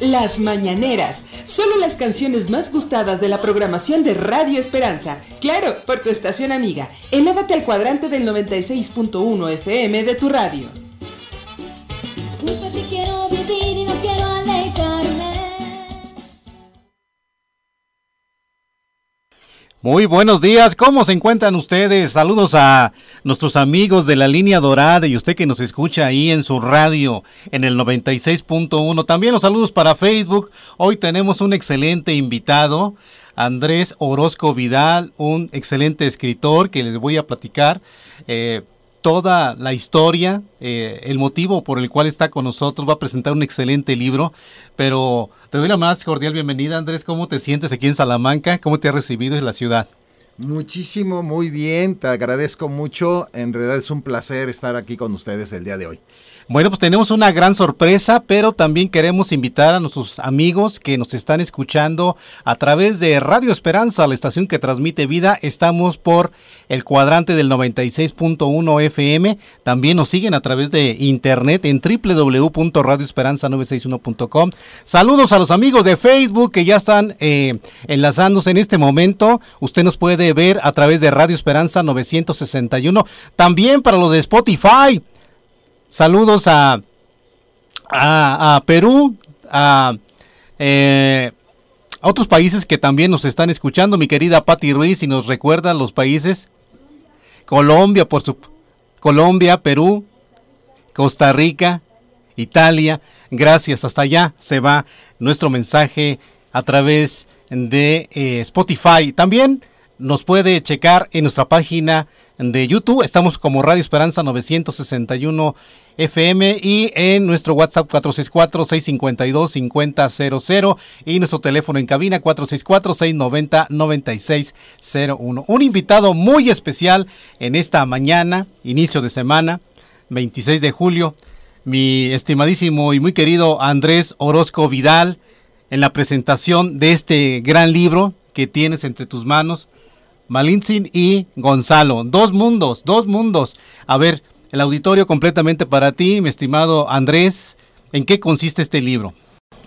Las Mañaneras, solo las canciones más gustadas de la programación de Radio Esperanza. Claro, por tu estación amiga. Elévate al cuadrante del 96.1 FM de tu radio. quiero vivir y no quiero Muy buenos días, ¿cómo se encuentran ustedes? Saludos a nuestros amigos de la línea dorada y usted que nos escucha ahí en su radio en el 96.1. También los saludos para Facebook. Hoy tenemos un excelente invitado, Andrés Orozco Vidal, un excelente escritor que les voy a platicar. Eh, toda la historia, eh, el motivo por el cual está con nosotros, va a presentar un excelente libro, pero te doy la más cordial bienvenida, Andrés, ¿cómo te sientes aquí en Salamanca? ¿Cómo te ha recibido en la ciudad? Muchísimo, muy bien, te agradezco mucho, en realidad es un placer estar aquí con ustedes el día de hoy. Bueno, pues tenemos una gran sorpresa, pero también queremos invitar a nuestros amigos que nos están escuchando a través de Radio Esperanza, la estación que transmite vida. Estamos por el cuadrante del 96.1 FM. También nos siguen a través de internet en www.radioesperanza961.com. Saludos a los amigos de Facebook que ya están eh, enlazándose en este momento. Usted nos puede ver a través de Radio Esperanza 961. También para los de Spotify. Saludos a, a, Perú, eh, a, otros países que también nos están escuchando. Mi querida Patti Ruiz, y nos recuerda los países. Colombia, por su Colombia, Perú, Costa Rica, Italia. Gracias, hasta allá se va nuestro mensaje a través de eh, Spotify. También nos puede checar en nuestra página de YouTube. Estamos como Radio Esperanza 961 FM y en nuestro WhatsApp 464-652-5000 y nuestro teléfono en cabina 464-690-9601. Un invitado muy especial en esta mañana, inicio de semana, 26 de julio, mi estimadísimo y muy querido Andrés Orozco Vidal, en la presentación de este gran libro que tienes entre tus manos Malintzin y Gonzalo. Dos mundos, dos mundos. A ver, el auditorio completamente para ti, mi estimado Andrés. ¿En qué consiste este libro?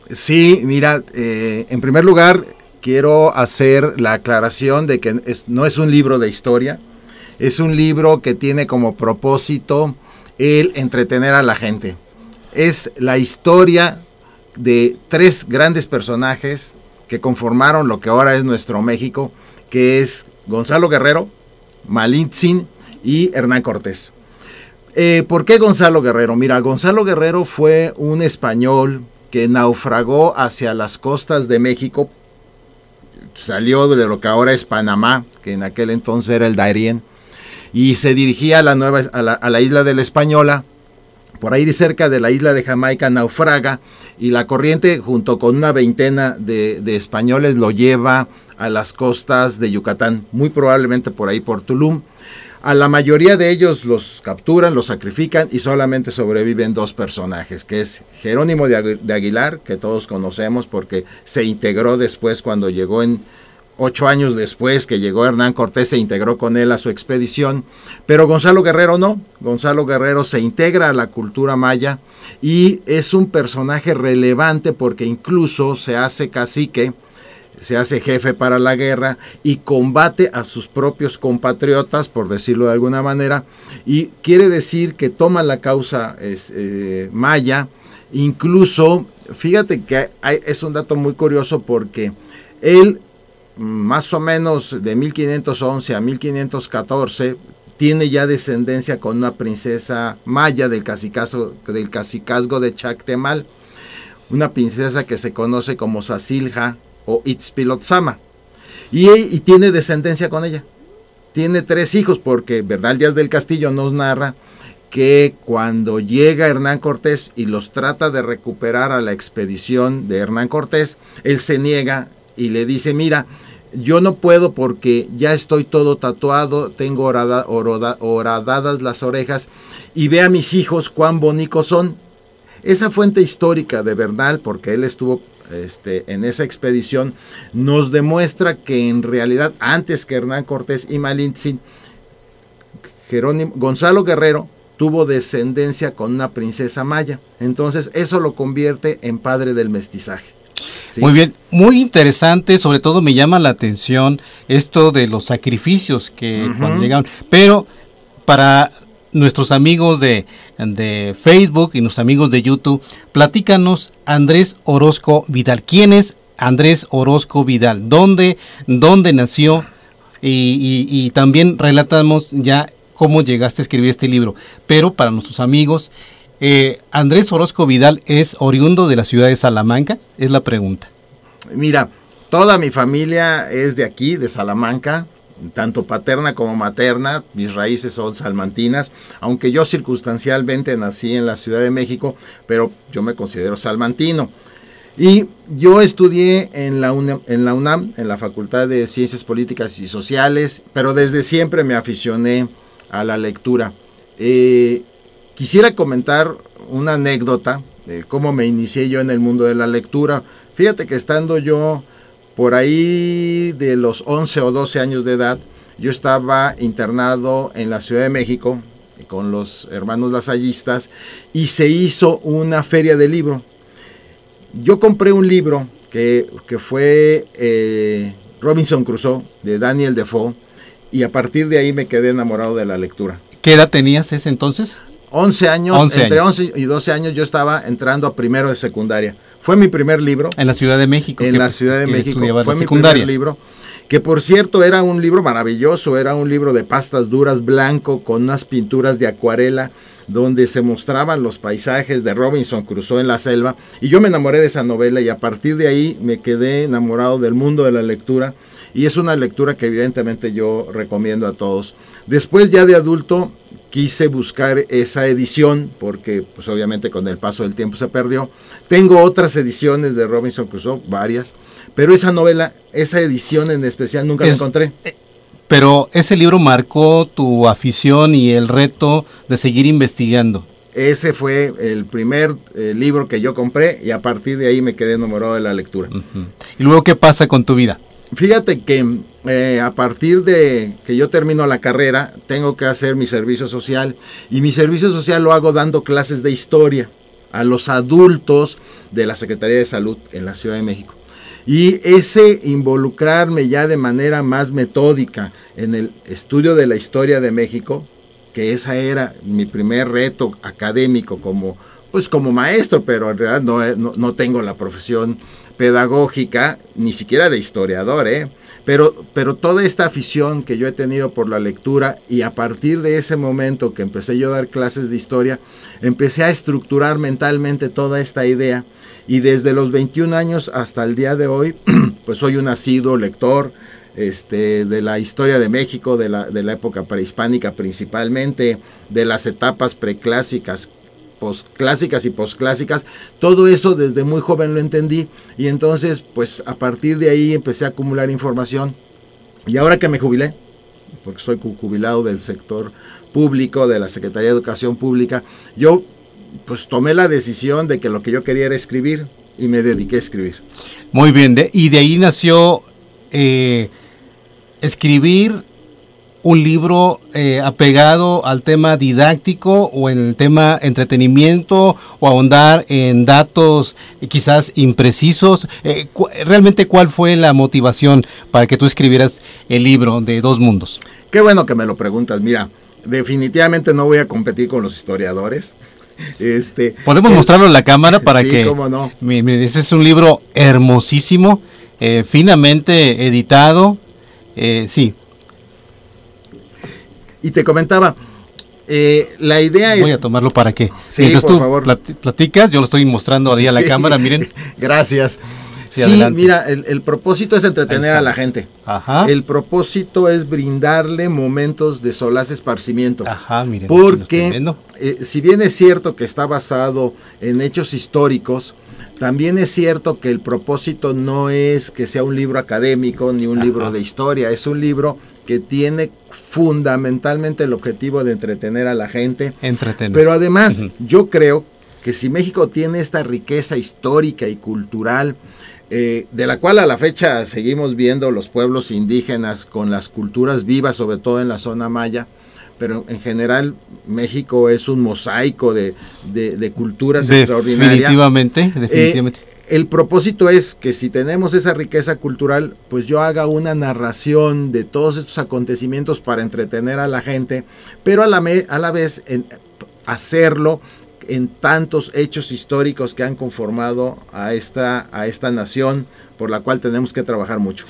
Sí, mira, eh, en primer lugar quiero hacer la aclaración de que no es un libro de historia, es un libro que tiene como propósito el entretener a la gente. Es la historia de tres grandes personajes que conformaron lo que ahora es nuestro México, que es Gonzalo Guerrero, Malintzin y Hernán Cortés. Eh, ¿Por qué Gonzalo Guerrero? Mira, Gonzalo Guerrero fue un español que naufragó hacia las costas de México, salió de lo que ahora es Panamá, que en aquel entonces era el Darien, y se dirigía a la, nueva, a la, isla de la Española, por ahí cerca de la isla de Jamaica naufraga, y la corriente junto con una veintena de españoles lo lleva a las costas de Yucatán, muy probablemente por ahí por Tulum. A la mayoría de ellos los capturan, los sacrifican y solamente sobreviven dos personajes, que es Jerónimo de Aguilar, que todos conocemos porque se integró después cuando llegó en ocho años después que llegó Hernán Cortés, se integró con él a su expedición, pero Gonzalo Guerrero no, Gonzalo Guerrero se integra a la cultura maya y es un personaje relevante porque incluso se hace cacique se hace jefe para la guerra y combate a sus propios compatriotas, por decirlo de alguna manera, y quiere decir que toma la causa eh, maya, incluso, fíjate que es un dato muy curioso porque él, más o menos de 1511 a 1514, tiene ya descendencia con una princesa maya del cacicazgo, del cacicazgo de Chactemal, una princesa que se conoce como Sasilja o Itzpilotzama. Y, y tiene descendencia con ella. Tiene tres hijos porque Bernal Díaz del Castillo nos narra que cuando llega Hernán Cortés y los trata de recuperar a la expedición de Hernán Cortés, él se niega y le dice, mira, yo no puedo porque ya estoy todo tatuado, tengo horadadas las orejas y ve a mis hijos cuán bonitos son. Esa fuente histórica de Bernal, porque él estuvo este, en esa expedición, nos demuestra que en realidad antes que Hernán Cortés y Malintzin, Jerónimo, Gonzalo Guerrero tuvo descendencia con una princesa maya. Entonces eso lo convierte en padre del mestizaje. Muy bien, muy interesante, sobre todo me llama la atención esto de los sacrificios que cuando llegaron, pero para nuestros amigos de, de, Facebook y nuestros amigos de YouTube, platícanos Andrés Orozco Vidal. ¿Quién es Andrés Orozco Vidal? ¿Dónde, dónde nació? Y, también relatamos ya cómo llegaste a escribir este libro. Pero para nuestros amigos, eh, Andrés Orozco Vidal es oriundo de la ciudad de Salamanca, es la pregunta. Mira, toda mi familia es de aquí, de Salamanca, tanto paterna como materna, mis raíces son salmantinas, aunque yo circunstancialmente nací en la Ciudad de México, pero yo me considero salmantino. Y yo estudié en la, UNAM, en la Facultad de Ciencias Políticas y Sociales, pero desde siempre me aficioné a la lectura. Eh, Quisiera comentar una anécdota de cómo me inicié yo en el mundo de la lectura. Fíjate que estando yo por ahí de los 11 o 12 años de edad, yo estaba internado en la Ciudad de México con los hermanos lasallistas y se hizo una feria de libro. Yo compré un libro que, fue eh, Robinson Crusoe de Daniel Defoe y a partir de ahí me quedé enamorado de la lectura. ¿Qué edad tenías ese entonces? 11 años, entre 11 y 12 años yo estaba entrando a primero de secundaria. Fue mi primer libro. En la Ciudad de México. En la Ciudad de México. Fue mi primer libro. Que por cierto era un libro maravilloso, era un libro de pastas duras blanco con unas pinturas de acuarela donde se mostraban los paisajes de Robinson Crusoe en la selva. Y yo me enamoré de esa novela y a partir de ahí me quedé enamorado del mundo de la lectura. Y es una lectura que evidentemente yo recomiendo a todos. Después ya de adulto quise buscar esa edición porque pues obviamente con el paso del tiempo se perdió. Tengo otras ediciones de Robinson Crusoe, varias, pero esa novela, esa edición en especial nunca la encontré. Eh, pero ese libro marcó tu afición y el reto de seguir investigando. Ese fue el primer eh, libro que yo compré y a partir de ahí me quedé enamorado de la lectura. ¿Y luego qué pasa con tu vida? Fíjate que eh, a partir de que yo termino la carrera, tengo que hacer mi servicio social y mi servicio social lo hago dando clases de historia a los adultos de la Secretaría de Salud en la Ciudad de México. Y ese involucrarme ya de manera más metódica en el estudio de la historia de México, que esa era mi primer reto académico como, pues como maestro, pero en realidad no, no, no tengo la profesión pedagógica, ni siquiera de historiador, ¿eh? Pero, pero toda esta afición que yo he tenido por la lectura y a partir de ese momento que empecé yo a dar clases de historia, empecé a estructurar mentalmente toda esta idea y desde los 21 años hasta el día de hoy, pues soy un asiduo lector este, de la historia de México, de la, de la época prehispánica principalmente, de las etapas preclásicas postclásicas y posclásicas, todo eso desde muy joven lo entendí y entonces pues a partir de ahí empecé a acumular información y ahora que me jubilé, porque soy jubilado del sector público, de la Secretaría de Educación Pública, yo pues tomé la decisión de que lo que yo quería era escribir y me dediqué a escribir. Muy bien, y de ahí nació eh, escribir un libro eh, apegado al tema didáctico o en el tema entretenimiento o ahondar en datos eh, quizás imprecisos. Eh, ¿Realmente cuál fue la motivación para que tú escribieras el libro de Dos Mundos? Qué bueno que me lo preguntas. Mira, definitivamente no voy a competir con los historiadores. Este, Podemos mostrarlo en la cámara para sí, que... Cómo no. Ese es un libro hermosísimo, finamente editado. sí, y te comentaba, eh, la idea es... Voy a tomarlo para que... Sí, Mientras tú favor. platicas, yo lo estoy mostrando ahí a la cámara, miren. Gracias. Sí, mira, el, propósito es entretener a la gente. Ajá. El propósito es brindarle momentos de solaz esparcimiento. Ajá, miren. Porque eh, si bien es cierto que está basado en hechos históricos, también es cierto que el propósito no es que sea un libro académico ni un libro de historia, es un libro que tiene fundamentalmente el objetivo de entretener a la gente. Entretener. Pero además, yo creo que si México tiene esta riqueza histórica y cultural, eh, de la cual a la fecha seguimos viendo los pueblos indígenas con las culturas vivas, sobre todo en la zona maya, pero en general México es un mosaico de, de, culturas extraordinarias. Definitivamente, eh, definitivamente. El propósito es que si tenemos esa riqueza cultural, pues yo haga una narración de todos estos acontecimientos para entretener a la gente, pero a la, a la vez hacerlo en tantos hechos históricos que han conformado a esta, a esta nación por la cual tenemos que trabajar mucho.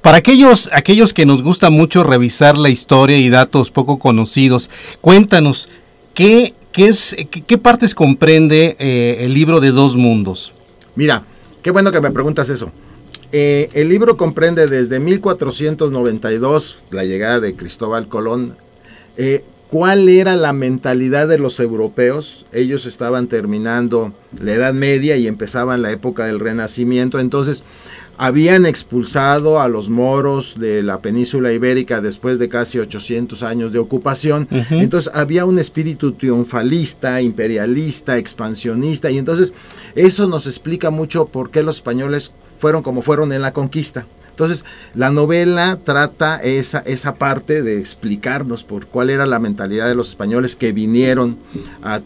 Para aquellos, aquellos que nos gusta mucho revisar la historia y datos poco conocidos, cuéntanos, ¿qué, qué, es, qué, partes comprende eh, el libro de Dos Mundos? Mira, qué bueno que me preguntas eso. Eh, el libro comprende desde 1492, la llegada de Cristóbal Colón, eh, cuál era la mentalidad de los europeos. Ellos estaban terminando la Edad Media y empezaban la época del Renacimiento. Entonces, habían expulsado a los moros de la península ibérica después de casi 800 años de ocupación. Entonces había un espíritu triunfalista, imperialista, expansionista, y entonces eso nos explica mucho por qué los españoles fueron como fueron en la conquista. Entonces, la novela trata esa, esa parte de explicarnos por cuál era la mentalidad de los españoles que vinieron a,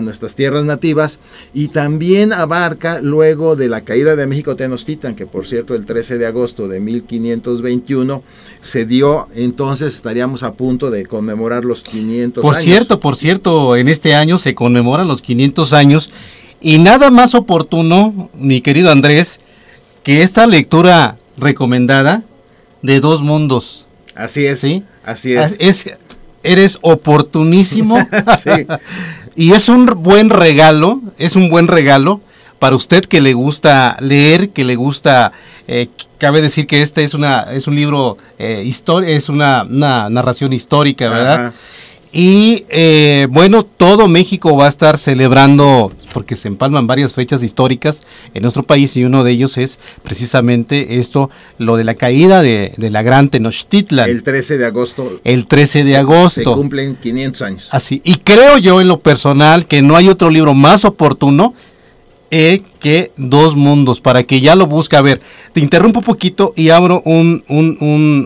nuestras tierras nativas y también abarca luego de la caída de México Tenochtitlan, que por cierto el 13 de agosto de 1521 se dio, entonces estaríamos a punto de conmemorar los 500 por años. Por cierto, por cierto, en este año se conmemoran los 500 años y nada más oportuno, mi querido Andrés, que esta lectura recomendada de Dos Mundos. Así es. ¿Sí? Así es. eres oportunísimo. sí. y es un buen regalo, es un buen regalo para usted que le gusta leer, que le gusta, eh, cabe decir que este es una es un libro eh, es una, una, narración histórica, ¿verdad? Y eh, bueno, todo México va a estar celebrando, porque se empalman varias fechas históricas en nuestro país y uno de ellos es precisamente esto, lo de la caída de, la gran Tenochtitlan. El 13 de agosto. El 13 de agosto. Se cumplen 500 años. Así, y creo yo en lo personal que no hay otro libro más oportuno eh, que Dos Mundos, para que ya lo busque. A ver, te interrumpo un poquito y abro un, un,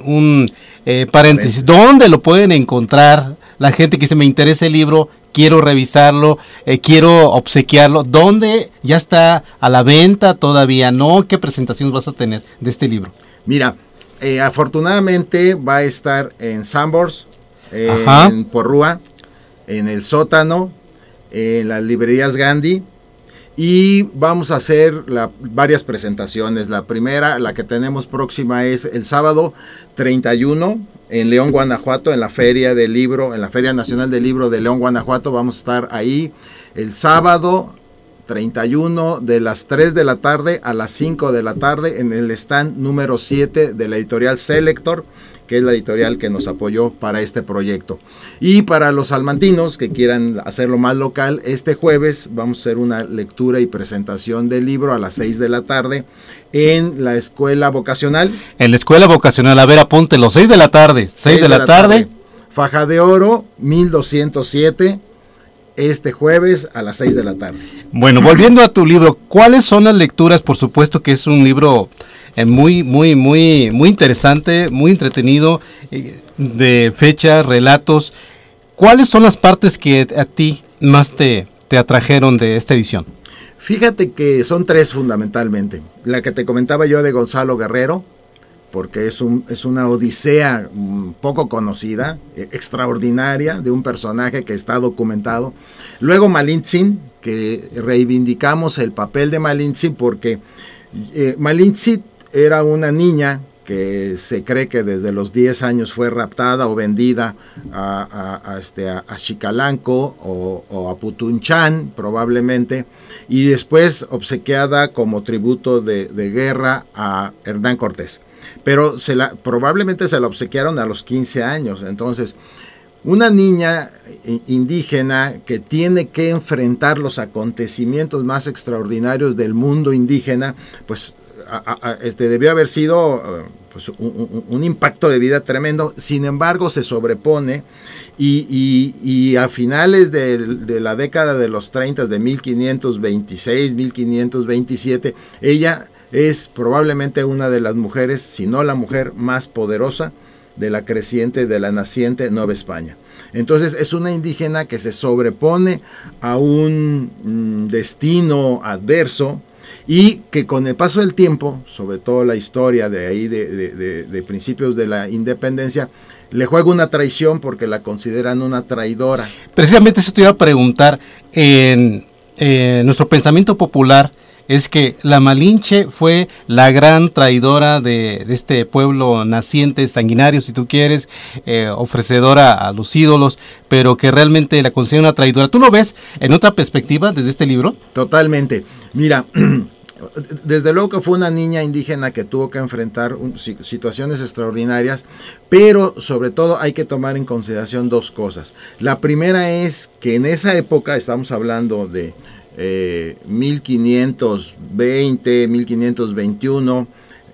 un, eh, paréntesis. ¿Dónde lo pueden encontrar? La gente que se me interesa el libro, quiero revisarlo, eh, quiero obsequiarlo. ¿Dónde ya está a la venta todavía? ¿No? ¿Qué presentaciones vas a tener de este libro? Mira, eh, afortunadamente va a estar en Sambors, en Porrúa, en el sótano, en las librerías Gandhi. Y vamos a hacer varias presentaciones. La primera, la que tenemos próxima, es el sábado 31 en León, Guanajuato, en la Feria del Libro, en la Feria Nacional del Libro de León, Guanajuato. Vamos a estar ahí el sábado 31 de las 3 de la tarde a las 5 de la tarde en el stand número 7 de la editorial Selector que es la editorial que nos apoyó para este proyecto. Y para los salmantinos que quieran hacerlo más local, este jueves vamos a hacer una lectura y presentación del libro a las 6 de la tarde en la escuela vocacional. En la escuela vocacional, a ver, apunte los 6 de la tarde, 6, de, la, tarde. Faja de Oro, 1207 este jueves a las 6 de la tarde. Bueno, volviendo a tu libro, ¿cuáles son las lecturas? Por supuesto que es un libro eh, muy, muy, muy, muy interesante, muy entretenido, eh, de fecha, relatos. ¿Cuáles son las partes que a ti más te, te atrajeron de esta edición? Fíjate que son tres fundamentalmente. La que te comentaba yo de Gonzalo Guerrero, porque es, un, es una odisea mm, poco conocida, e, extraordinaria, de un personaje que está documentado. Luego Malintzin, que reivindicamos el papel de Malintzin porque eh, Malintzin era una niña que se cree que desde los 10 años fue raptada o vendida a, este, a, Chicalanco o, a Putunchán, probablemente, y después obsequiada como tributo de, guerra a Hernán Cortés. Pero se la, probablemente se la obsequiaron a los 15 años. Entonces, una niña indígena que tiene que enfrentar los acontecimientos más extraordinarios del mundo indígena, pues este, debió haber sido eh, pues, un, impacto de vida tremendo, sin embargo se sobrepone y, a finales de, la década de los 30, de 1526, 1527, ella es probablemente una de las mujeres, si no la mujer más poderosa de la creciente, de la naciente Nueva España. Entonces es una indígena que se sobrepone a un mm, destino adverso y que con el paso del tiempo, sobre todo la historia de ahí de, principios de la independencia, le juega una traición porque la consideran una traidora. Precisamente eso te iba a preguntar, en nuestro pensamiento popular, es que la Malinche fue la gran traidora de, este pueblo naciente, sanguinario, si tú quieres, eh, ofrecedora a los ídolos, pero que realmente la considera una traidora. ¿Tú lo ves en otra perspectiva desde este libro? Totalmente. Mira, desde luego que fue una niña indígena que tuvo que enfrentar situaciones extraordinarias, pero sobre todo hay que tomar en consideración dos cosas. La primera es que en esa época, estamos hablando de 1520, eh, 1521.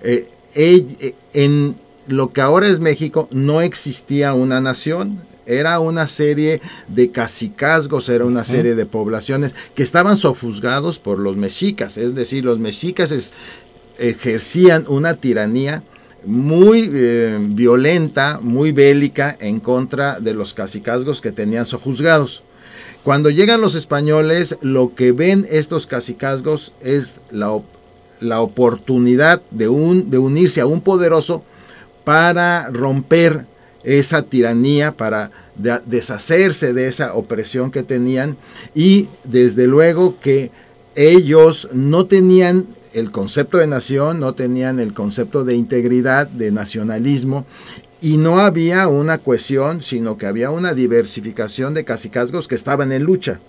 Eh, eh, en lo que ahora es México no existía una nación, era una serie de cacicazgos, era una serie de poblaciones que estaban sojuzgados por los mexicas, es decir, los mexicas ejercían una tiranía muy violenta, muy bélica en contra de los cacicazgos que tenían sojuzgados. Cuando llegan los españoles, lo que ven estos cacicazgos es la, la oportunidad de, un, de unirse a un poderoso para romper esa tiranía, para deshacerse de esa opresión que tenían y desde luego que ellos no tenían el concepto de nación, no tenían el concepto de integridad, de nacionalismo y no había una cohesión, sino que había una diversificación de cacicazgos que estaban en lucha.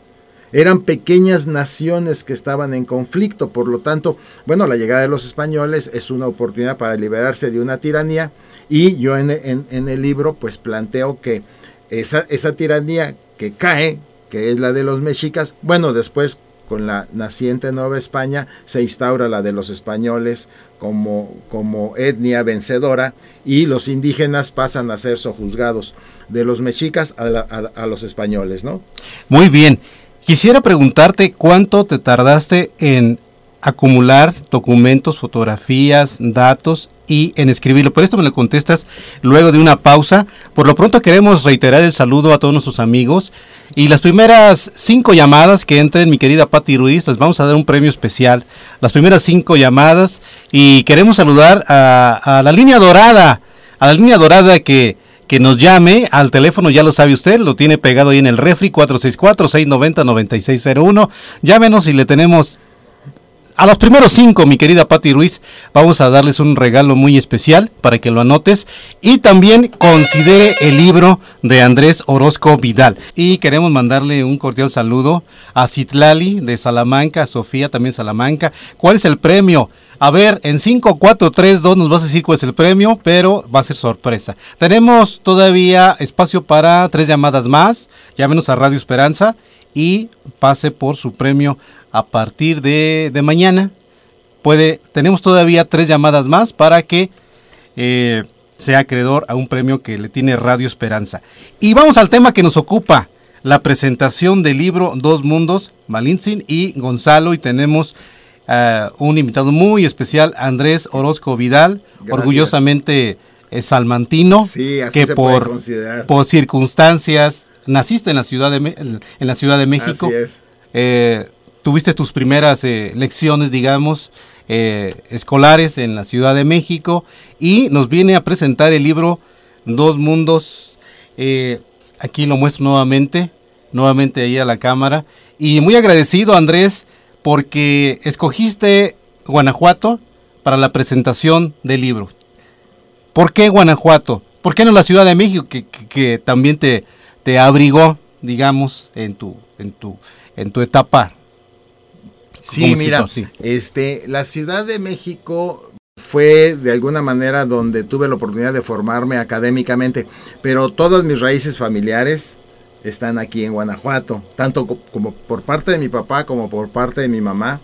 Eran pequeñas naciones que estaban en conflicto, por lo tanto, bueno, la llegada de los españoles es una oportunidad para liberarse de una tiranía y yo en, el libro pues planteo que esa, esa tiranía que cae, que es la de los mexicas, bueno, después con la naciente Nueva España se instaura la de los españoles como, como etnia vencedora y los indígenas pasan a ser sojuzgados de los mexicas a, a los españoles, ¿no? Muy bien. Quisiera preguntarte cuánto te tardaste en acumular documentos, fotografías, datos y en escribirlo. Por esto me lo contestas luego de una pausa. Por lo pronto queremos reiterar el saludo a todos nuestros amigos. Y las primeras cinco llamadas que entren, mi querida Patti Ruiz, les vamos a dar un premio especial. Las primeras cinco llamadas. Y queremos saludar a, la línea dorada. A la línea dorada que, que nos llame al teléfono, ya lo sabe usted, lo tiene pegado ahí en el refri 464-690-9601. Llámenos y le tenemos a los primeros cinco, mi querida Patti Ruiz, vamos a darles un regalo muy especial para que lo anotes y también considere el libro de Andrés Orozco Vidal. Y queremos mandarle un cordial saludo a Citlali de Salamanca, a Sofía también Salamanca. ¿Cuál es el premio? A ver, en 5, 4, 3, 2 nos vas a decir cuál es el premio, pero va a ser sorpresa. Tenemos todavía espacio para tres llamadas más. Llámenos a Radio Esperanza y pase por su premio a partir de, mañana. Puede, tenemos todavía tres llamadas más para que eh, sea acreedor a un premio que le tiene Radio Esperanza. Y vamos al tema que nos ocupa, la presentación del libro Dos Mundos, Malintzin y Gonzalo, y tenemos uh, un invitado muy especial, Andrés Orozco Vidal, orgullosamente eh, salmantino, que por, por circunstancias naciste en la ciudad de, en la ciudad de México. Así es. Eh, tuviste tus primeras eh, lecciones, digamos, eh, escolares en la Ciudad de México y nos viene a presentar el libro Dos Mundos. Aquí lo muestro nuevamente, nuevamente ahí a la cámara. Y muy agradecido, Andrés, porque escogiste Guanajuato para la presentación del libro. ¿Por qué Guanajuato? ¿Por qué no la Ciudad de México, que, que, también te, te abrigó, digamos, en tu, en tu, en tu etapa Sí, mira, este, la Ciudad de México fue de alguna manera donde tuve la oportunidad de formarme académicamente, pero todas mis raíces familiares están aquí en Guanajuato, tanto como por parte de mi papá como por parte de mi mamá.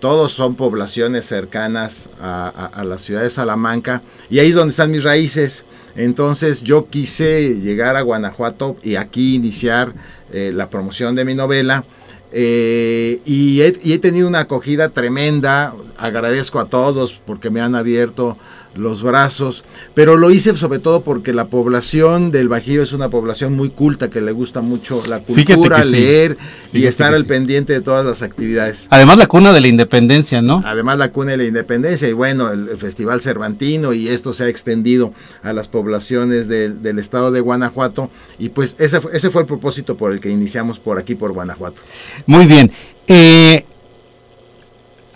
Todos son poblaciones cercanas a, la ciudad de Salamanca y ahí es donde están mis raíces. Entonces yo quise llegar a Guanajuato y aquí iniciar eh, la promoción de mi novela eh, y, he, tenido una acogida tremenda. agradezco a todos porque me han abierto los brazos, pero lo hice sobre todo porque la población del Bajío es una población muy culta que le gusta mucho la cultura, leer y estar al pendiente de todas las actividades. Además la cuna de la independencia, ¿no? Además la cuna de la independencia y bueno, el, Festival Cervantino y esto se ha extendido a las poblaciones del, estado de Guanajuato y pues ese, ese fue el propósito por el que iniciamos por aquí, por Guanajuato. Muy bien. Eh,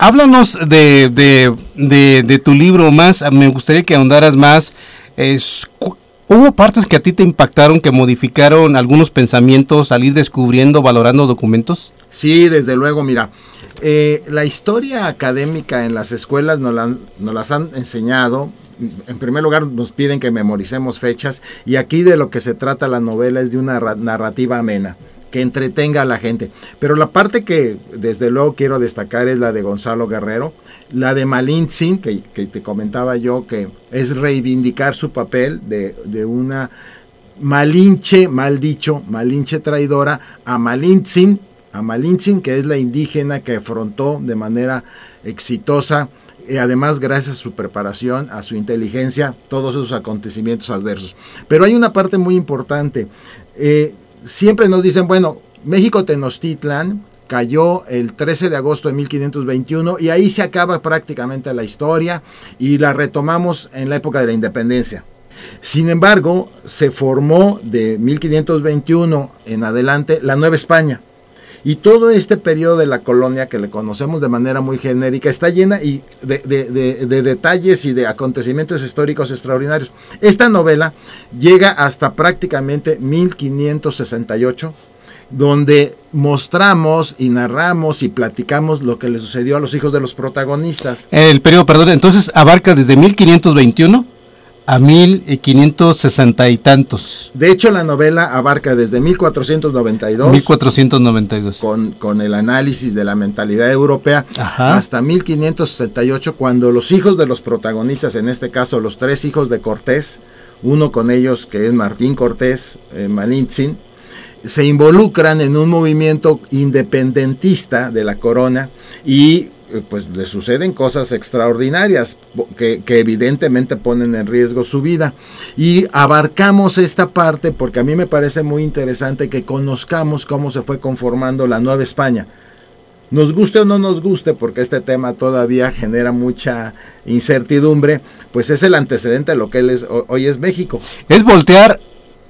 háblanos de, de, tu libro más, me gustaría que ahondaras más. ¿Hubo partes que a ti te impactaron, que modificaron algunos pensamientos al ir descubriendo, valorando documentos? Sí, desde luego, mira. Eh, la historia académica en las escuelas nos, nos las han enseñado, en primer lugar nos piden que memoricemos fechas y aquí de lo que se trata la novela es de una narrativa amena que entretenga a la gente. Pero la parte que desde luego quiero destacar es la de Gonzalo Guerrero, la de Malintzin, que, que te comentaba yo, que es reivindicar su papel de, de una Malinche, mal dicho, Malinche traidora, a Malintzin, a Malintzin, que es la indígena que afrontó de manera exitosa y además gracias a su preparación, a su inteligencia, todos esos acontecimientos adversos. Pero hay una parte muy importante. Eh, siempre nos dicen, bueno, México Tenochtitlan cayó el 13 de agosto de 1521 y ahí se acaba prácticamente la historia y la retomamos en la época de la independencia. Sin embargo, se formó de 1521 en adelante la Nueva España, y todo este periodo de la colonia que le conocemos de manera muy genérica está llena y de, de, detalles y de acontecimientos históricos extraordinarios. Esta novela llega hasta prácticamente 1568 donde mostramos y narramos y platicamos lo que le sucedió a los hijos de los protagonistas. El periodo, perdón, entonces abarca desde 1521 a 1560 y tantos. De hecho, la novela abarca desde 1492. 1492. Con, con el análisis de la mentalidad europea hasta 1568, cuando los hijos de los protagonistas, en este caso los tres hijos de Cortés, uno con ellos que es Martín Cortés, eh, Malintzin, se involucran en un movimiento independentista de la corona y pues le suceden cosas extraordinarias que, evidentemente ponen en riesgo su vida. Y abarcamos esta parte porque a mí me parece muy interesante que conozcamos cómo se fue conformando la Nueva España. Nos guste o no nos guste, porque este tema todavía genera mucha incertidumbre, pues es el antecedente de lo que es, hoy es México. Es voltear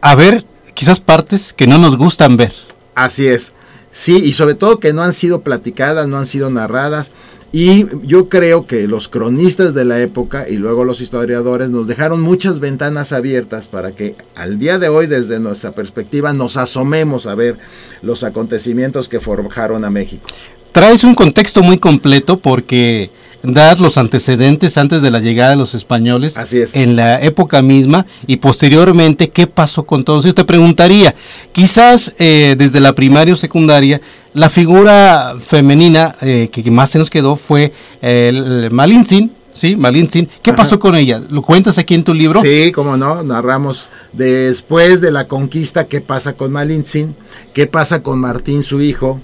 a ver quizás partes que no nos gustan ver. Así es. Sí, y sobre todo que no han sido platicadas, no han sido narradas. Y yo creo que los cronistas de la época y luego los historiadores nos dejaron muchas ventanas abiertas para que al día de hoy desde nuestra perspectiva nos asomemos a ver los acontecimientos que forjaron a México. Traes un contexto muy completo porque dar los antecedentes antes de la llegada de los españoles en la época misma y posteriormente qué pasó con todos ellos. Te preguntaría, quizás eh, desde la primaria o secundaria, la figura femenina eh, que más se nos quedó fue el Malintzin, ¿sí? Malintzin. ¿Qué pasó con ella? ¿Lo cuentas aquí en tu libro? Sí, cómo no, narramos después de la conquista qué pasa con Malintzin, qué pasa con Martín su hijo,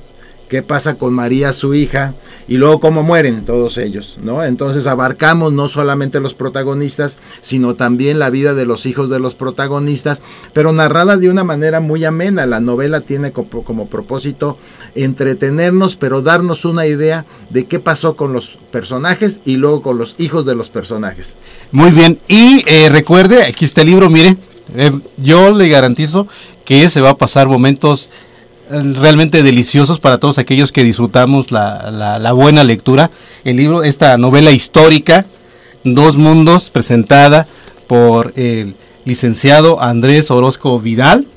qué pasa con María, su hija, y luego cómo mueren todos ellos, ¿no? Entonces abarcamos no solamente los protagonistas, sino también la vida de los hijos de los protagonistas, pero narrada de una manera muy amena. La novela tiene como, propósito entretenernos, pero darnos una idea de qué pasó con los personajes y luego con los hijos de los personajes. Muy bien, y eh, recuerde, aquí está el libro, mire, eh, yo le garantizo que se va a pasar momentos realmente deliciosos para todos aquellos que disfrutamos la, buena lectura. El libro, esta novela histórica, Dos Mundos, presentada por el licenciado Andrés Orozco Vidal,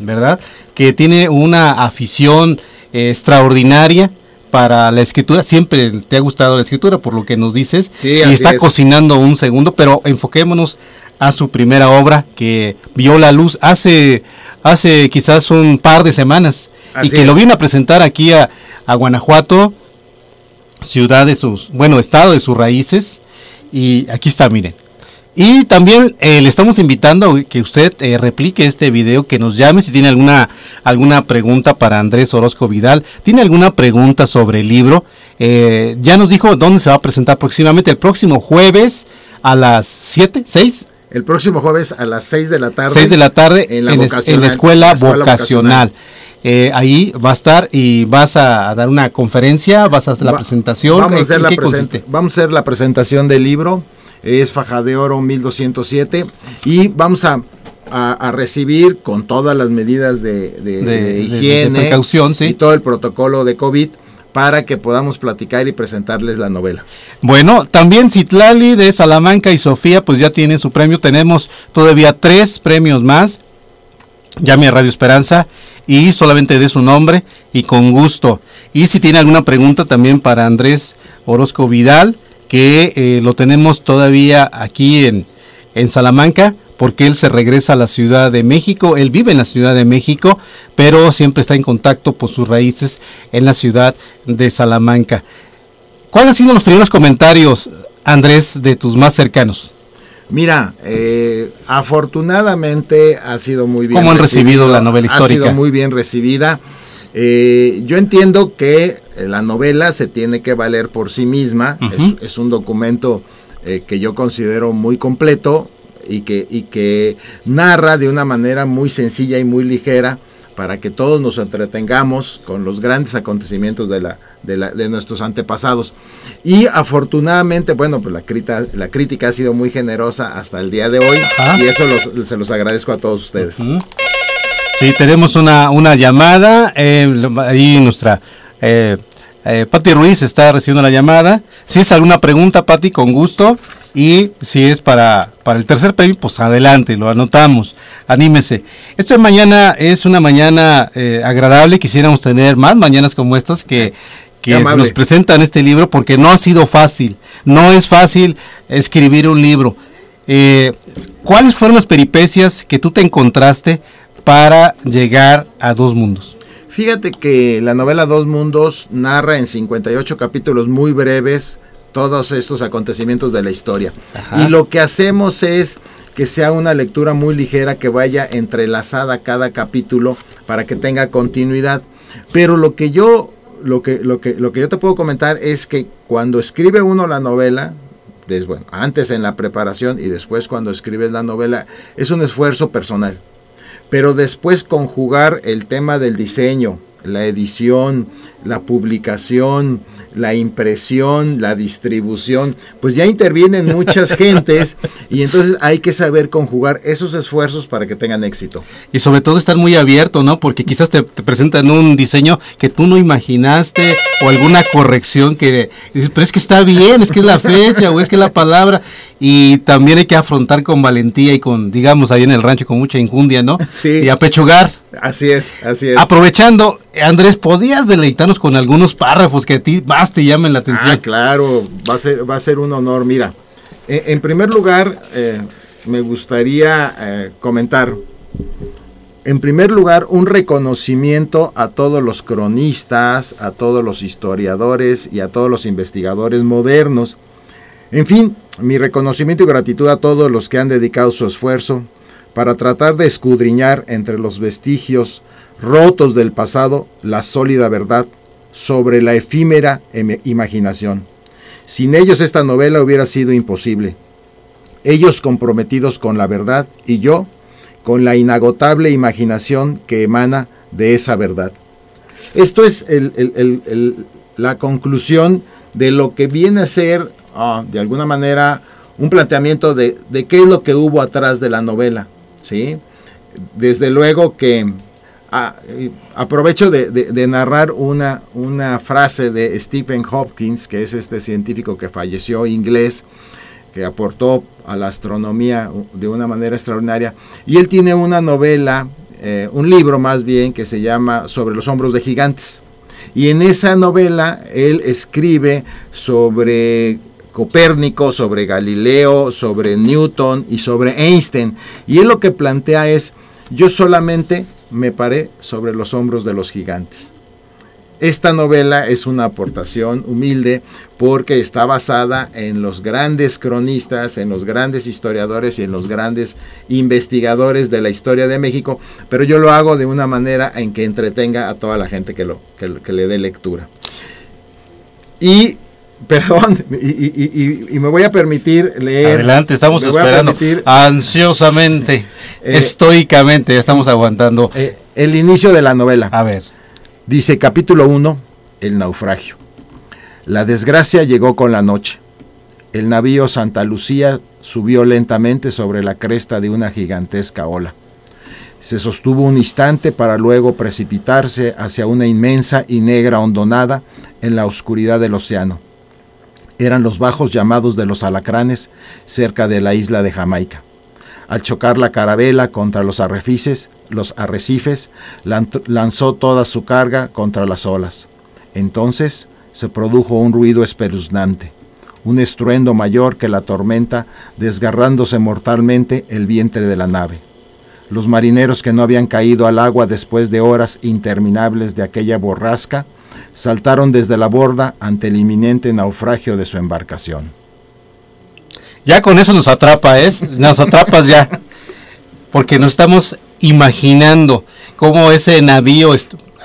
¿verdad? Que tiene una afición eh, extraordinaria para la escritura. Siempre te ha gustado la escritura, por lo que nos dices. y está cocinando un segundo, pero enfoquémonos a su primera obra que vio la luz hace hace quizás un par de semanas y que lo vino a presentar aquí a, Guanajuato, ciudad de sus, bueno, estado de sus raíces. Y aquí está, miren. Y también eh, le estamos invitando a que usted eh, replique este video, que nos llame si tiene alguna, alguna pregunta para Andrés Orozco Vidal, tiene alguna pregunta sobre el libro. Eh, ya nos dijo dónde se va a presentar próximamente, el próximo jueves a las 7, 6. El próximo jueves a las 6 de la tarde. 6 de la tarde en la, escuela, vocacional. Eh, ahí va a estar y vas a dar una conferencia, vas a hacer la presentación. Vamos a, hacer la vamos a hacer la presentación del libro, es Faja de Oro 1207, y vamos a, recibir con todas las medidas de, higiene precaución, y todo el protocolo de COVID para que podamos platicar y presentarles la novela. Bueno, también Citlali de Salamanca y Sofía pues ya tienen su premio. Tenemos todavía tres premios más. Llame a Radio Esperanza y solamente de su nombre y con gusto. Y si tiene alguna pregunta también para Andrés Orozco Vidal, que eh, lo tenemos todavía aquí en, en Salamanca, porque él se regresa a la Ciudad de México, él vive en la Ciudad de México, pero siempre está en contacto por sus raíces en la ciudad de Salamanca. ¿Cuáles han sido los primeros comentarios, Andrés, de tus más cercanos? Mira, eh, afortunadamente ha sido muy bien. ¿Cómo han recibido la novela histórica? Ha sido muy bien recibida. Eh, yo entiendo que la novela se tiene que valer por sí misma. es, un documento eh, que yo considero muy completo y que, y que narra de una manera muy sencilla y muy ligera para que todos nos entretengamos con los grandes acontecimientos de, la, de, nuestros antepasados. Y afortunadamente, bueno, pues la, crítica, la crítica ha sido muy generosa hasta el día de hoy y eso se los agradezco a todos ustedes. Sí, tenemos una, una llamada, eh, ahí nuestra... Eh, eh, Pati Ruiz está recibiendo la llamada. Si es alguna pregunta, Pati, con gusto. Y si es para, para el tercer premio, pues adelante, lo anotamos. Anímese. Esta mañana es una mañana eh, agradable. Quisiéramos tener más mañanas como estas que, que nos presentan este libro porque no ha sido fácil. No es fácil escribir un libro. Eh, ¿Cuáles fueron las peripecias que tú te encontraste para llegar a Dos Mundos? Fíjate que la novela Dos Mundos narra en 58 capítulos muy breves todos estos acontecimientos de la historia. Y lo que hacemos es que sea una lectura muy ligera que vaya entrelazada cada capítulo para que tenga continuidad. Pero lo que yo lo que, lo que, lo que yo te puedo comentar es que cuando escribe uno la novela, bueno, antes en la preparación y después cuando escribes la novela, es un esfuerzo personal. Pero después conjugar el tema del diseño, la edición, la publicación, la impresión, la distribución, pues ya intervienen muchas gentes y entonces hay que saber conjugar esos esfuerzos para que tengan éxito. Y sobre todo estar muy abierto, ¿no? Porque quizás te, presentan un diseño que tú no imaginaste o alguna corrección que dices, pero es que está bien, es que es la fecha o es que es la palabra y también hay que afrontar con valentía y con, digamos, ahí en el rancho con mucha injundia, ¿no? Sí. Y apechugar. Así es, así es. Aprovechando, Andrés, ¿podías deleitarnos con algunos párrafos que a ti más te llamen la atención? Ah, claro, va a ser, va a ser un honor. Mira, en, primer lugar, eh, me gustaría eh, comentar, en primer lugar, un reconocimiento a todos los cronistas, a todos los historiadores y a todos los investigadores modernos. En fin, mi reconocimiento y gratitud a todos los que han dedicado su esfuerzo para tratar de escudriñar entre los vestigios rotos del pasado la sólida verdad sobre la efímera imaginación. Sin ellos esta novela hubiera sido imposible. Ellos comprometidos con la verdad y yo con la inagotable imaginación que emana de esa verdad. Esto es la conclusión de lo que viene a ser, ah, de alguna manera, un planteamiento de, qué es lo que hubo atrás de la novela. ¿Sí? Desde luego que ah, aprovecho de, narrar una, una, frase de Stephen Hopkins, que es este científico que falleció inglés, que aportó a la astronomía de una manera extraordinaria. Y él tiene una novela, eh, un libro más bien, que se llama Sobre los hombros de gigantes. Y en esa novela él escribe sobre Copérnico, sobre Galileo, sobre Newton y sobre Einstein. Y él lo que plantea es, yo solamente me paré sobre los hombros de los gigantes. Esta novela es una aportación humilde porque está basada en los grandes cronistas, en los grandes historiadores y en los grandes investigadores de la historia de México, pero yo lo hago de una manera en que entretenga a toda la gente que, lo, que le dé lectura. Y Perdón, y, me voy a permitir leer. Adelante, estamos esperando ansiosamente, eh, estoicamente, estamos aguantando. Eh, el inicio de la novela. A ver. Dice capítulo 1, el naufragio. La desgracia llegó con la noche. El navío Santa Lucía subió lentamente sobre la cresta de una gigantesca ola. Se sostuvo un instante para luego precipitarse hacia una inmensa y negra hondonada en la oscuridad del océano eran los bajos llamados de los alacranes cerca de la isla de Jamaica. Al chocar la carabela contra los arrecifes, los arrecifes lanzó toda su carga contra las olas. Entonces se produjo un ruido espeluznante, un estruendo mayor que la tormenta, desgarrándose mortalmente el vientre de la nave. Los marineros que no habían caído al agua después de horas interminables de aquella borrasca saltaron desde la borda ante el inminente naufragio de su embarcación. Ya con eso nos atrapa, ¿es? Nos atrapas ya. Porque nos estamos imaginando cómo ese navío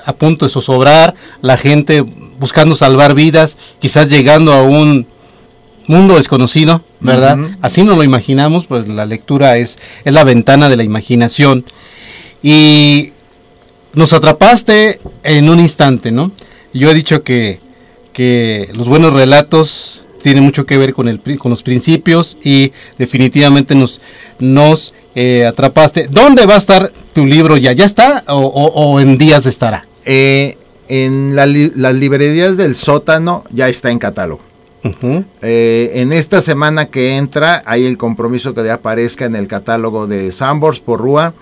a punto de zozobrar, la gente buscando salvar vidas, quizás llegando a un mundo desconocido, ¿verdad? Así nos lo imaginamos, pues la lectura es, es la ventana de la imaginación. Y nos atrapaste en un instante, ¿no? Yo he dicho que, los buenos relatos tienen mucho que ver con, el, con los principios y definitivamente nos, nos eh, atrapaste. ¿Dónde va a estar tu libro ya? ¿Ya está o, en días estará? Eh, en las librerías del sótano ya está en catálogo. Eh, en esta semana que entra hay el compromiso que aparezca en el catálogo de Sambors por Rúa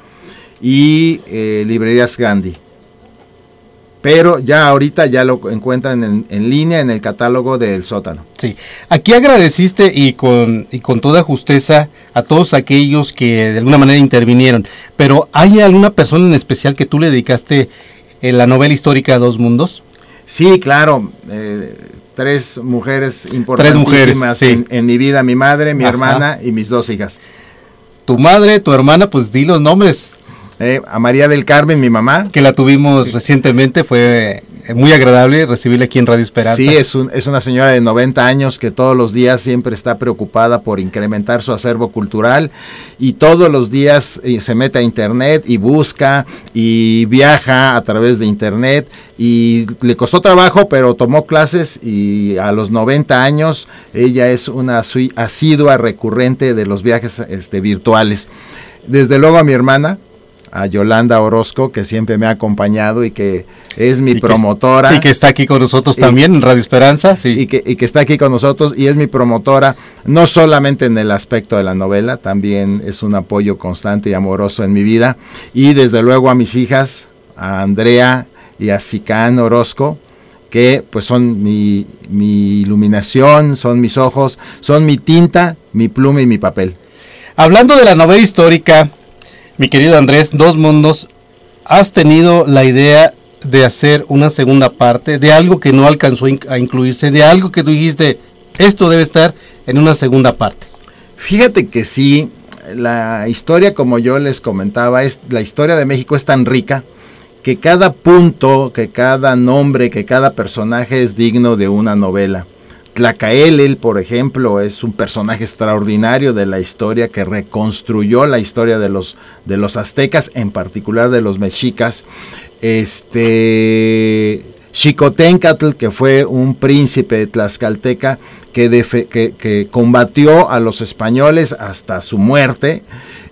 y librerías Gandhi pero ya ahorita ya lo encuentran en, línea en el catálogo del sótano. Sí, aquí agradeciste y con, y con toda justeza a todos aquellos que de alguna manera intervinieron, pero ¿hay alguna persona en especial que tú le dedicaste en eh, la novela histórica Dos Mundos? Sí, claro, eh, tres mujeres importantísimas en, mi vida, mi madre, mi hermana y mis dos hijas. Tu madre, tu hermana, pues di los nombres. Eh, a María del Carmen, mi mamá. Que la tuvimos recientemente, fue eh, muy agradable recibirla aquí en Radio Esperanza. Sí, es, es una señora de 90 años que todos los días siempre está preocupada por incrementar su acervo cultural y todos los días eh, se mete a internet y busca y viaja a través de internet y le costó trabajo, pero tomó clases y a los 90 años ella es una asidua recurrente de los viajes este, virtuales. Desde luego a mi hermana, a Yolanda Orozco, que siempre me ha acompañado y que es mi promotora. y que está aquí con nosotros también en Radio Esperanza, sí. Y que, y que está aquí con nosotros y es mi promotora, no solamente en el aspecto de la novela, también es un apoyo constante y amoroso en mi vida. Y desde luego a mis hijas, a Andrea y a Sicán Orozco, que pues son mi, mi iluminación, son mis ojos, son mi tinta, mi pluma y mi papel. Hablando de la novela histórica, mi querido Andrés, Dos Mundos, has tenido la idea de hacer una segunda parte de algo que no alcanzó a incluirse, de algo que tú dijiste, esto debe estar en una segunda parte. Fíjate que sí, la historia como yo les comentaba, es la historia de México es tan rica que cada punto, que cada nombre, que cada personaje es digno de una novela. Tlacaelel, por ejemplo, es un personaje extraordinario de la historia que reconstruyó la historia de los, de los aztecas, en particular de los mexicas. Este Xicoténcatl, que fue un príncipe tlaxcalteca que, que combatió a los españoles hasta su muerte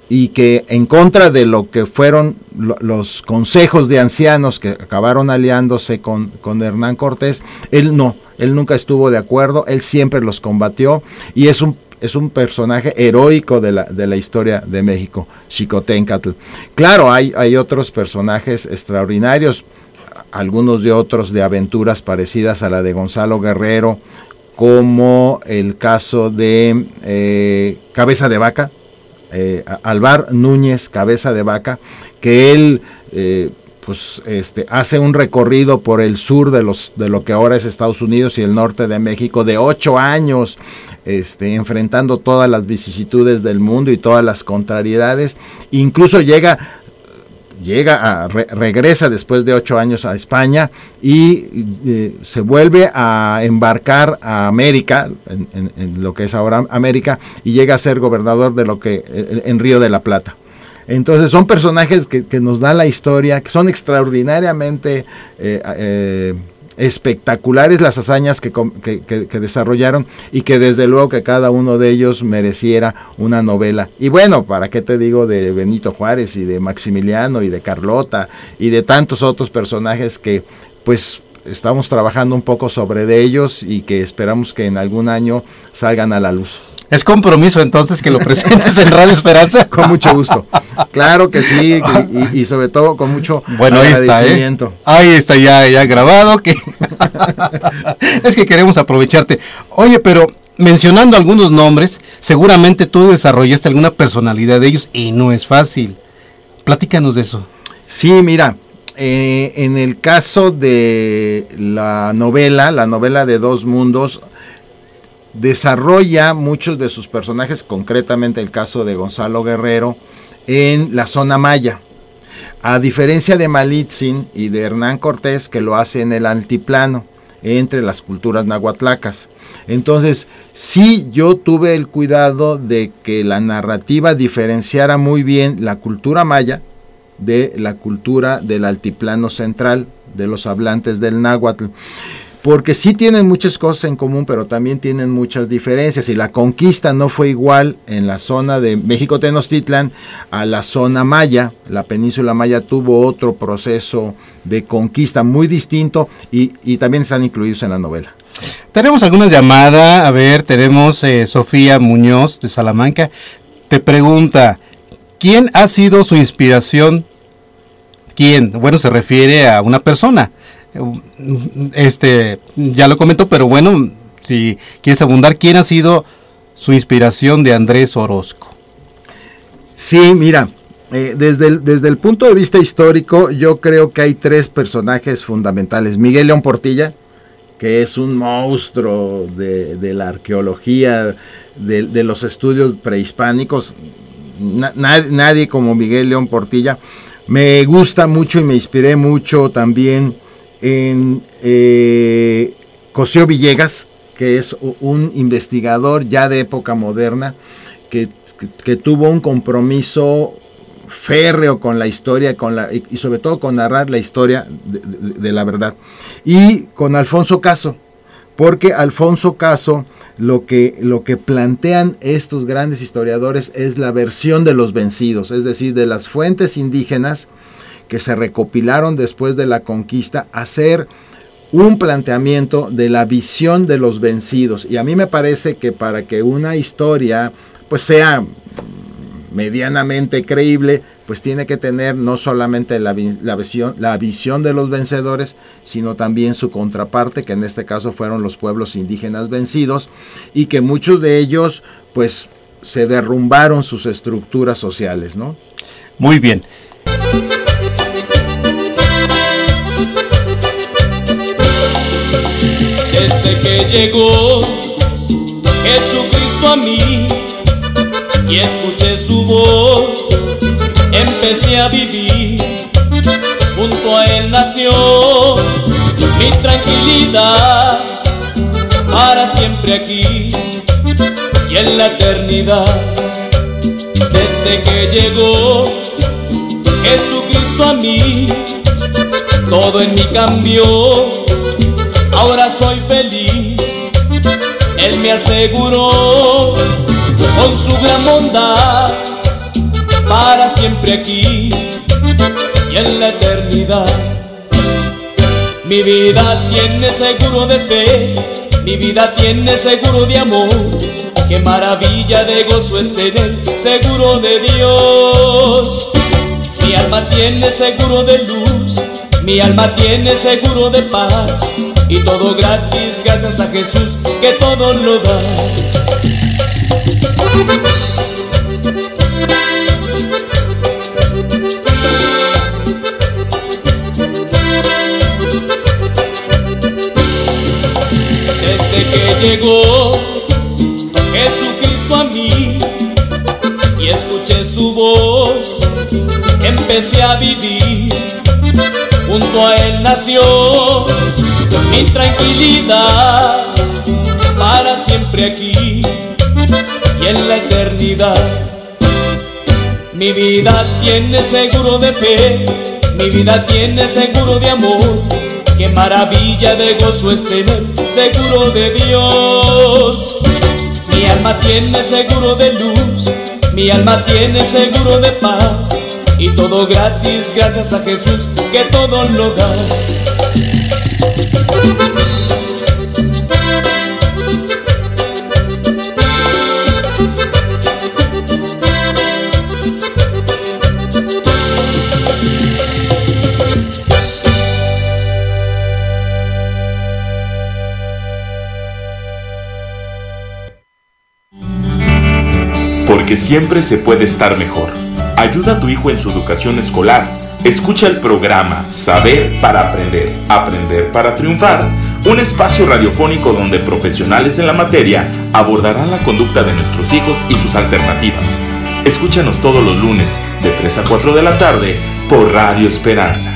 y que en contra de lo que fueron los consejos de ancianos que acabaron aliándose con, con, Hernán Cortés, él no, él nunca estuvo de acuerdo, él siempre los combatió y es un, es un personaje heroico de la, de la historia de México, Xicoténcatl. Claro, hay, hay otros personajes extraordinarios, algunos de otros de aventuras parecidas a la de Gonzalo Guerrero, como el caso de eh, Cabeza de Vaca, eh, Alvar Núñez, cabeza de vaca, que él eh, pues, este, hace un recorrido por el sur de, los, de lo que ahora es Estados Unidos y el norte de México de ocho años, este, enfrentando todas las vicisitudes del mundo y todas las contrariedades. Incluso llega llega a, regresa después de ocho años a España y eh, se vuelve a embarcar a América, en, lo que es ahora América, y llega a ser gobernador de lo que eh, en Río de la Plata. Entonces son personajes que, nos dan la historia, que son extraordinariamente espectaculares las hazañas que, desarrollaron y que desde luego que cada uno de ellos mereciera una novela. Y bueno, ¿para qué te digo de Benito Juárez y de Maximiliano y de Carlota y de tantos otros personajes que pues estamos trabajando un poco sobre de ellos y que esperamos que en algún año salgan a la luz. Es compromiso entonces que lo presentes en Radio Esperanza. Con mucho gusto. Claro que sí, y, sobre todo con mucho bueno, ¿eh? agradecimiento. Ahí está, ahí está ya, ya grabado. Que es que queremos aprovecharte. Oye, pero mencionando algunos nombres, seguramente tú desarrollaste alguna personalidad de ellos y no es fácil. Platícanos de eso. Sí, mira, eh, en el caso de la novela, la novela de Dos Mundos, desarrolla muchos de sus personajes, concretamente el caso de Gonzalo Guerrero, en la zona maya. A diferencia de Malitzin y de Hernán Cortés, que lo hace en el altiplano, entre las culturas nahuatlacas. Entonces, sí yo tuve el cuidado de que la narrativa diferenciara muy bien la cultura maya de la cultura del altiplano central, de los hablantes del náhuatl porque sí tienen muchas cosas en común, pero también tienen muchas diferencias. Y la conquista no fue igual en la zona de México Tenochtitlan a la zona maya. La península maya tuvo otro proceso de conquista muy distinto y, también están incluidos en la novela. Tenemos alguna llamada, a ver, tenemos eh, Sofía Muñoz de Salamanca. Te pregunta, ¿quién ha sido su inspiración? ¿Quién? Bueno, se refiere a una persona este, ya lo comento, pero bueno, si quieres abundar, ¿quién ha sido su inspiración de Andrés Orozco? Sí, mira, eh, desde, el, desde el punto de vista histórico, yo creo que hay tres personajes fundamentales. Miguel León Portilla, que es un monstruo de, la arqueología, de, los estudios prehispánicos. nadie como Miguel León Portilla. Me gusta mucho y me inspiré mucho también en eh, Villegas, que es un investigador ya de época moderna, que, tuvo un compromiso férreo con la historia y sobre todo con narrar la historia de, la verdad. Y con Alfonso Caso, porque Alfonso Caso lo que, lo que plantean estos grandes historiadores es la versión de los vencidos, es decir, de las fuentes indígenas que se recopilaron después de la conquista, hacer un planteamiento de la visión de los vencidos. Y a mí me parece que para que una historia pues sea medianamente creíble, pues tiene que tener no solamente la, visión, la visión de los vencedores, sino también su contraparte, que en este caso fueron los pueblos indígenas vencidos, y que muchos de ellos pues se derrumbaron sus estructuras sociales, ¿no? Muy bien. Desde que llegó Jesucristo a mí y escuché su voz, empecé a vivir. Junto a él nació mi tranquilidad para siempre aquí y en la eternidad. Desde que llegó Jesucristo a mí, todo en mí cambió ahora soy feliz. Él me aseguró con su gran bondad para siempre aquí y en la eternidad. Mi vida tiene seguro de fe, mi vida tiene seguro de amor. Qué maravilla de gozo es tener seguro de Dios. Mi alma tiene seguro de luz, mi alma tiene seguro de paz y todo gratis gracias a Jesús que todo lo da. Desde que llegó Jesucristo a mí y escuché su voz, empecé a vivir. Junto a él nació mi tranquilidad para siempre aquí y en la eternidad. Mi vida tiene seguro de fe, mi vida tiene seguro de amor. Qué maravilla de gozo es tener seguro de Dios. Mi alma tiene seguro de luz, mi alma tiene seguro de paz. Y todo gratis gracias a Jesús que todo lo da. Porque siempre se puede estar mejor. Ayuda a tu hijo en su educación escolar. Escucha el programa Saber para Aprender, Aprender para Triunfar, un espacio radiofónico donde profesionales en la materia abordarán la conducta de nuestros hijos y sus alternativas. Escúchanos todos los lunes de 3 a 4 de la tarde por Radio Esperanza.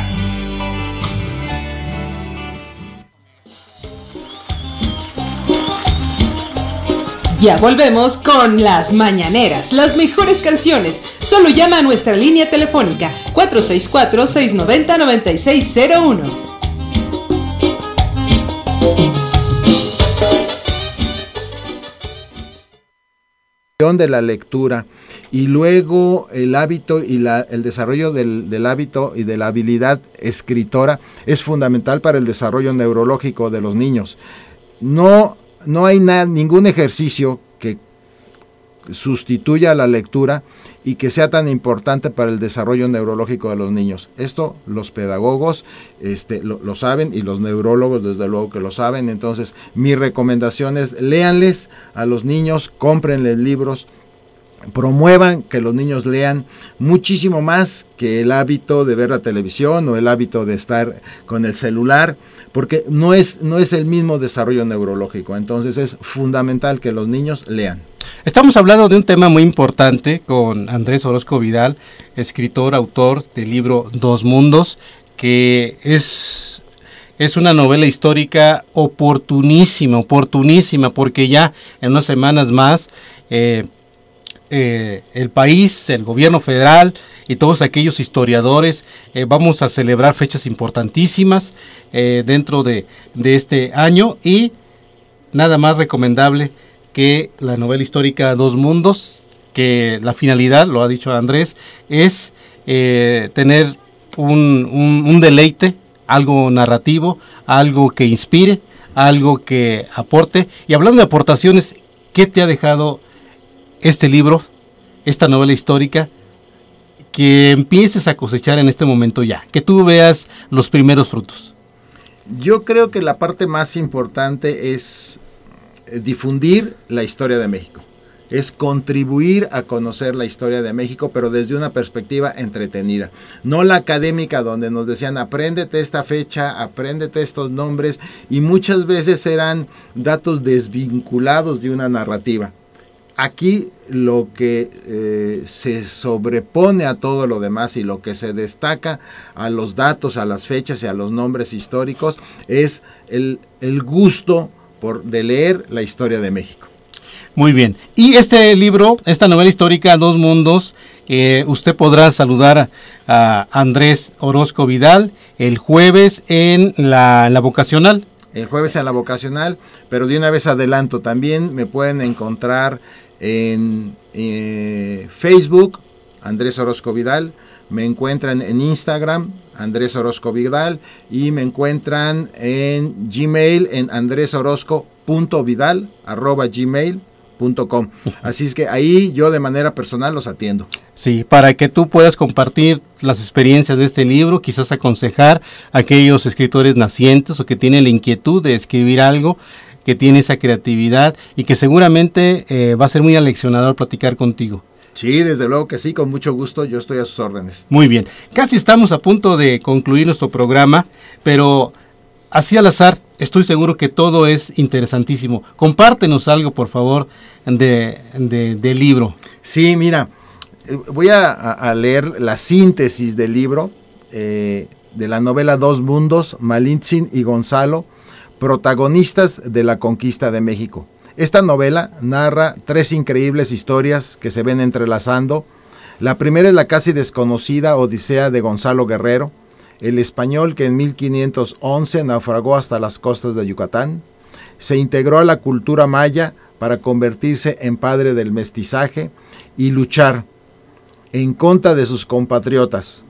Ya volvemos con Las Mañaneras, las mejores canciones. Solo llama a nuestra línea telefónica 464-690-9601. de la lectura y luego el hábito y la, el desarrollo del, del, hábito y de la habilidad escritora es fundamental para el desarrollo neurológico de los niños. No no hay ningún ejercicio que sustituya la lectura y que sea tan importante para el desarrollo neurológico de los niños. Esto los pedagogos este, lo, lo, saben y los neurólogos desde luego que lo saben. Entonces mi recomendación es léanles a los niños, cómprenles libros, promuevan que los niños lean muchísimo más que el hábito de ver la televisión o el hábito de estar con el celular porque no es, no es el mismo desarrollo neurológico. Entonces es fundamental que los niños lean. Estamos hablando de un tema muy importante con Andrés Orozco Vidal, escritor, autor del libro Dos Mundos, que es, es una novela histórica oportunísima, oportunísima, porque ya en unas semanas más eh, eh, el país, el gobierno federal y todos aquellos historiadores eh, vamos a celebrar fechas importantísimas eh, dentro de, de, este año y nada más recomendable que la novela histórica Dos Mundos, que la finalidad, lo ha dicho Andrés, es tener un, un, un deleite, algo narrativo, algo que inspire, algo que aporte. Y hablando de aportaciones, ¿qué te ha dejado este libro, esta novela histórica, que empieces a cosechar en este momento ya, que tú veas los primeros frutos? Yo creo que la parte más importante es eh, difundir la historia de México. Es contribuir a conocer la historia de México, pero desde una perspectiva entretenida. No la académica donde nos decían, apréndete esta fecha, apréndete estos nombres, y muchas veces eran datos desvinculados de una narrativa. Aquí lo que eh, se sobrepone a todo lo demás y lo que se destaca a los datos, a las fechas y a los nombres históricos es el, el gusto por, de leer la historia de México. Muy bien. Y este libro, esta novela histórica, Dos Mundos, eh, usted podrá saludar a, Andrés Orozco Vidal el jueves en la, en la vocacional. El jueves en la vocacional, pero de una vez adelanto, también me pueden encontrar en eh, Facebook, Andrés Orozco Vidal, me encuentran en Instagram, Andrés Orozco Vidal, y me encuentran en Gmail, en andresorozco.vidal, arroba gmail.com. Así es que ahí yo de manera personal los atiendo. Sí, para que tú puedas compartir las experiencias de este libro, quizás aconsejar a aquellos escritores nacientes o que tienen la inquietud de escribir algo, que tiene esa creatividad y que seguramente eh, va a ser muy aleccionador platicar contigo. Sí, desde luego que sí, con mucho gusto, yo estoy a sus órdenes. Muy bien, casi estamos a punto de concluir nuestro programa, pero así al azar, estoy seguro que todo es interesantísimo. Compártenos algo, por favor, de, de, del libro. Sí, mira, voy a, leer la síntesis del libro de la novela Dos Mundos, Malintzin y Gonzalo, protagonistas de la conquista de México. Esta novela narra tres increíbles historias que se ven entrelazando. La primera es la casi desconocida Odisea de Gonzalo Guerrero, el español que en 1511 naufragó hasta las costas de Yucatán, se integró a la cultura maya para convertirse en padre del mestizaje y luchar en contra de sus compatriotas.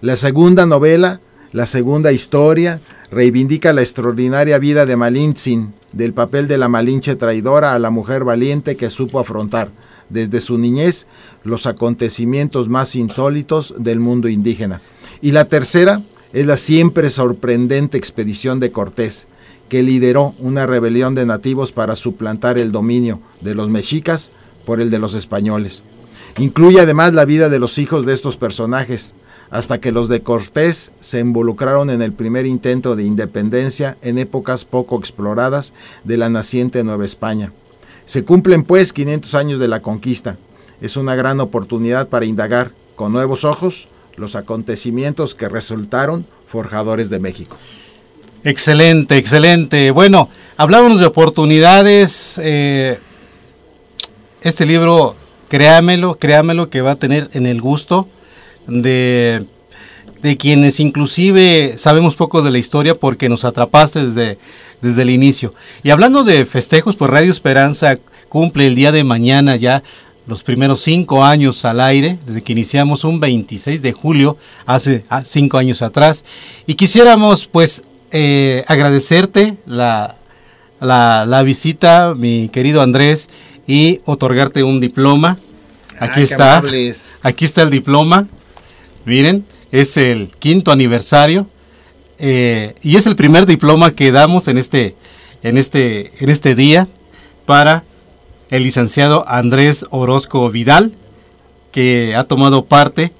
La segunda novela, la segunda historia, reivindica la extraordinaria vida de Malintzin, del papel de la Malinche traidora a la mujer valiente que supo afrontar desde su niñez los acontecimientos más insólitos del mundo indígena. Y la tercera es la siempre sorprendente expedición de Cortés, que lideró una rebelión de nativos para suplantar el dominio de los mexicas por el de los españoles. Incluye además la vida de los hijos de estos personajes, hasta que los de Cortés se involucraron en el primer intento de independencia en épocas poco exploradas de la naciente Nueva España. Se cumplen pues 500 años de la conquista. Es una gran oportunidad para indagar con nuevos ojos los acontecimientos que resultaron forjadores de México. Excelente, excelente. Bueno, hablábamos de oportunidades. Eh, este libro, créamelo, créamelo que va a tener en el gusto de, de quienes inclusive sabemos poco de la historia porque nos atrapaste desde, desde el inicio. Y hablando de festejos, pues Radio Esperanza cumple el día de mañana ya los primeros cinco años al aire, desde que iniciamos un 26 de julio, hace ah, cinco años atrás. Y quisiéramos pues eh, agradecerte la, la, la, visita, mi querido Andrés, y otorgarte un diploma. Aquí está. Aquí está el diploma. Miren, es el quinto aniversario eh, y es el primer diploma que damos en este, en este, en este día para el licenciado Andrés Orozco Vidal, que ha tomado parte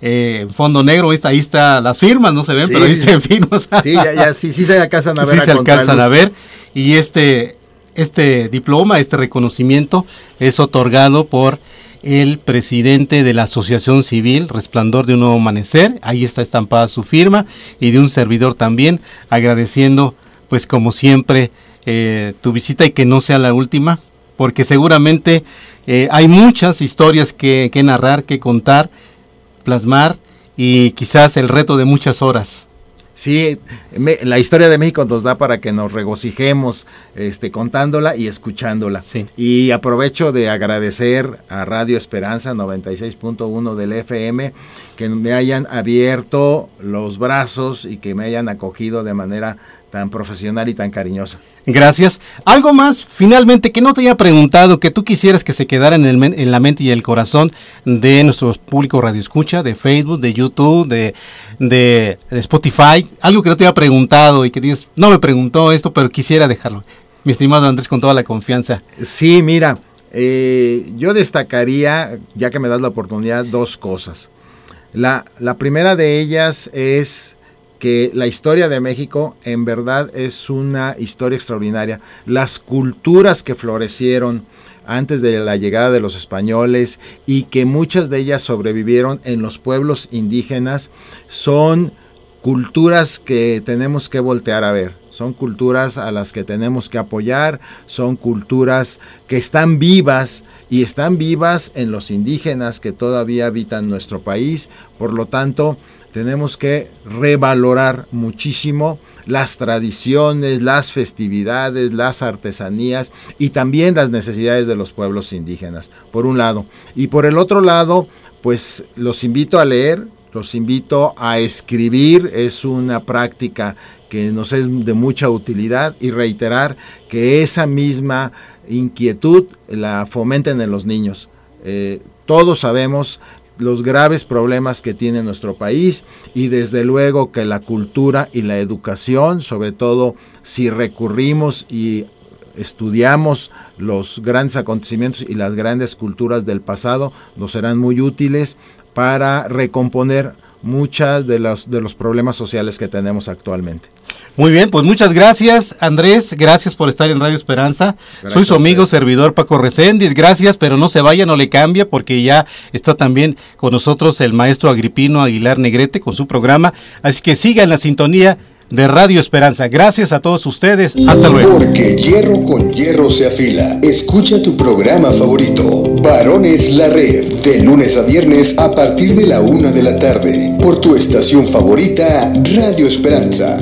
eh, en Fondo Negro. Ahí está las firmas, no se ven, pero ahí se firmas. Sí, ya, ya, sí, sí se alcanzan a ver. Sí se alcanzan a ver. Y este, este diploma, este reconocimiento es otorgado por el presidente de la Asociación Civil Resplandor de un Nuevo Amanecer. Ahí está estampada su firma y de un servidor también, agradeciendo, pues como siempre, eh, tu visita y que no sea la última, porque seguramente eh, hay muchas historias que, que narrar, que contar, plasmar y quizás el reto de muchas horas. Sí, la historia de México nos da para que nos regocijemos este, contándola y escuchándola. Y aprovecho de agradecer a Radio Esperanza 96.1 del FM que me hayan abierto los brazos y que me hayan acogido de manera tan profesional y tan cariñosa. Gracias. Algo más, finalmente, que no te haya preguntado, que tú quisieras que se quedara en, el, en la mente y el corazón de nuestro público radio escucha, de Facebook, de YouTube, de, de, Spotify. Algo que no te haya preguntado y que dices, no me preguntó esto, pero quisiera dejarlo. Mi estimado Andrés, con toda la confianza. Sí, mira, eh, yo destacaría, ya que me das la oportunidad, dos cosas. La, la primera de ellas es que la historia de México en verdad es una historia extraordinaria. Las culturas que florecieron antes de la llegada de los españoles y que muchas de ellas sobrevivieron en los pueblos indígenas son culturas que tenemos que voltear a ver, son culturas a las que tenemos que apoyar, son culturas que están vivas y están vivas en los indígenas que todavía habitan nuestro país, por lo tanto, tenemos que revalorar muchísimo las tradiciones, las festividades, las artesanías y también las necesidades de los pueblos indígenas, por un lado. Y por el otro lado, pues los invito a leer, los invito a escribir, es una práctica que nos es de mucha utilidad y reiterar que esa misma inquietud la fomenten en los niños. Eh, todos sabemos los graves problemas que tiene nuestro país y desde luego que la cultura y la educación, sobre todo si recurrimos y estudiamos los grandes acontecimientos y las grandes culturas del pasado, nos serán muy útiles para recomponer muchas de los, de los problemas sociales que tenemos actualmente. Muy bien, pues muchas gracias, Andrés. Gracias por estar en Radio Esperanza. Soy su amigo servidor Paco Recendis. Gracias, pero no se vaya, no le cambie, porque ya está también con nosotros el maestro Agripino Aguilar Negrete con su programa. Así que siga en la sintonía de Radio Esperanza. Gracias a todos ustedes. Hasta luego. Porque hierro con hierro se afila. Escucha tu programa favorito. Varones La Red. De lunes a viernes a partir de la una de la tarde. Por tu estación favorita, Radio Esperanza.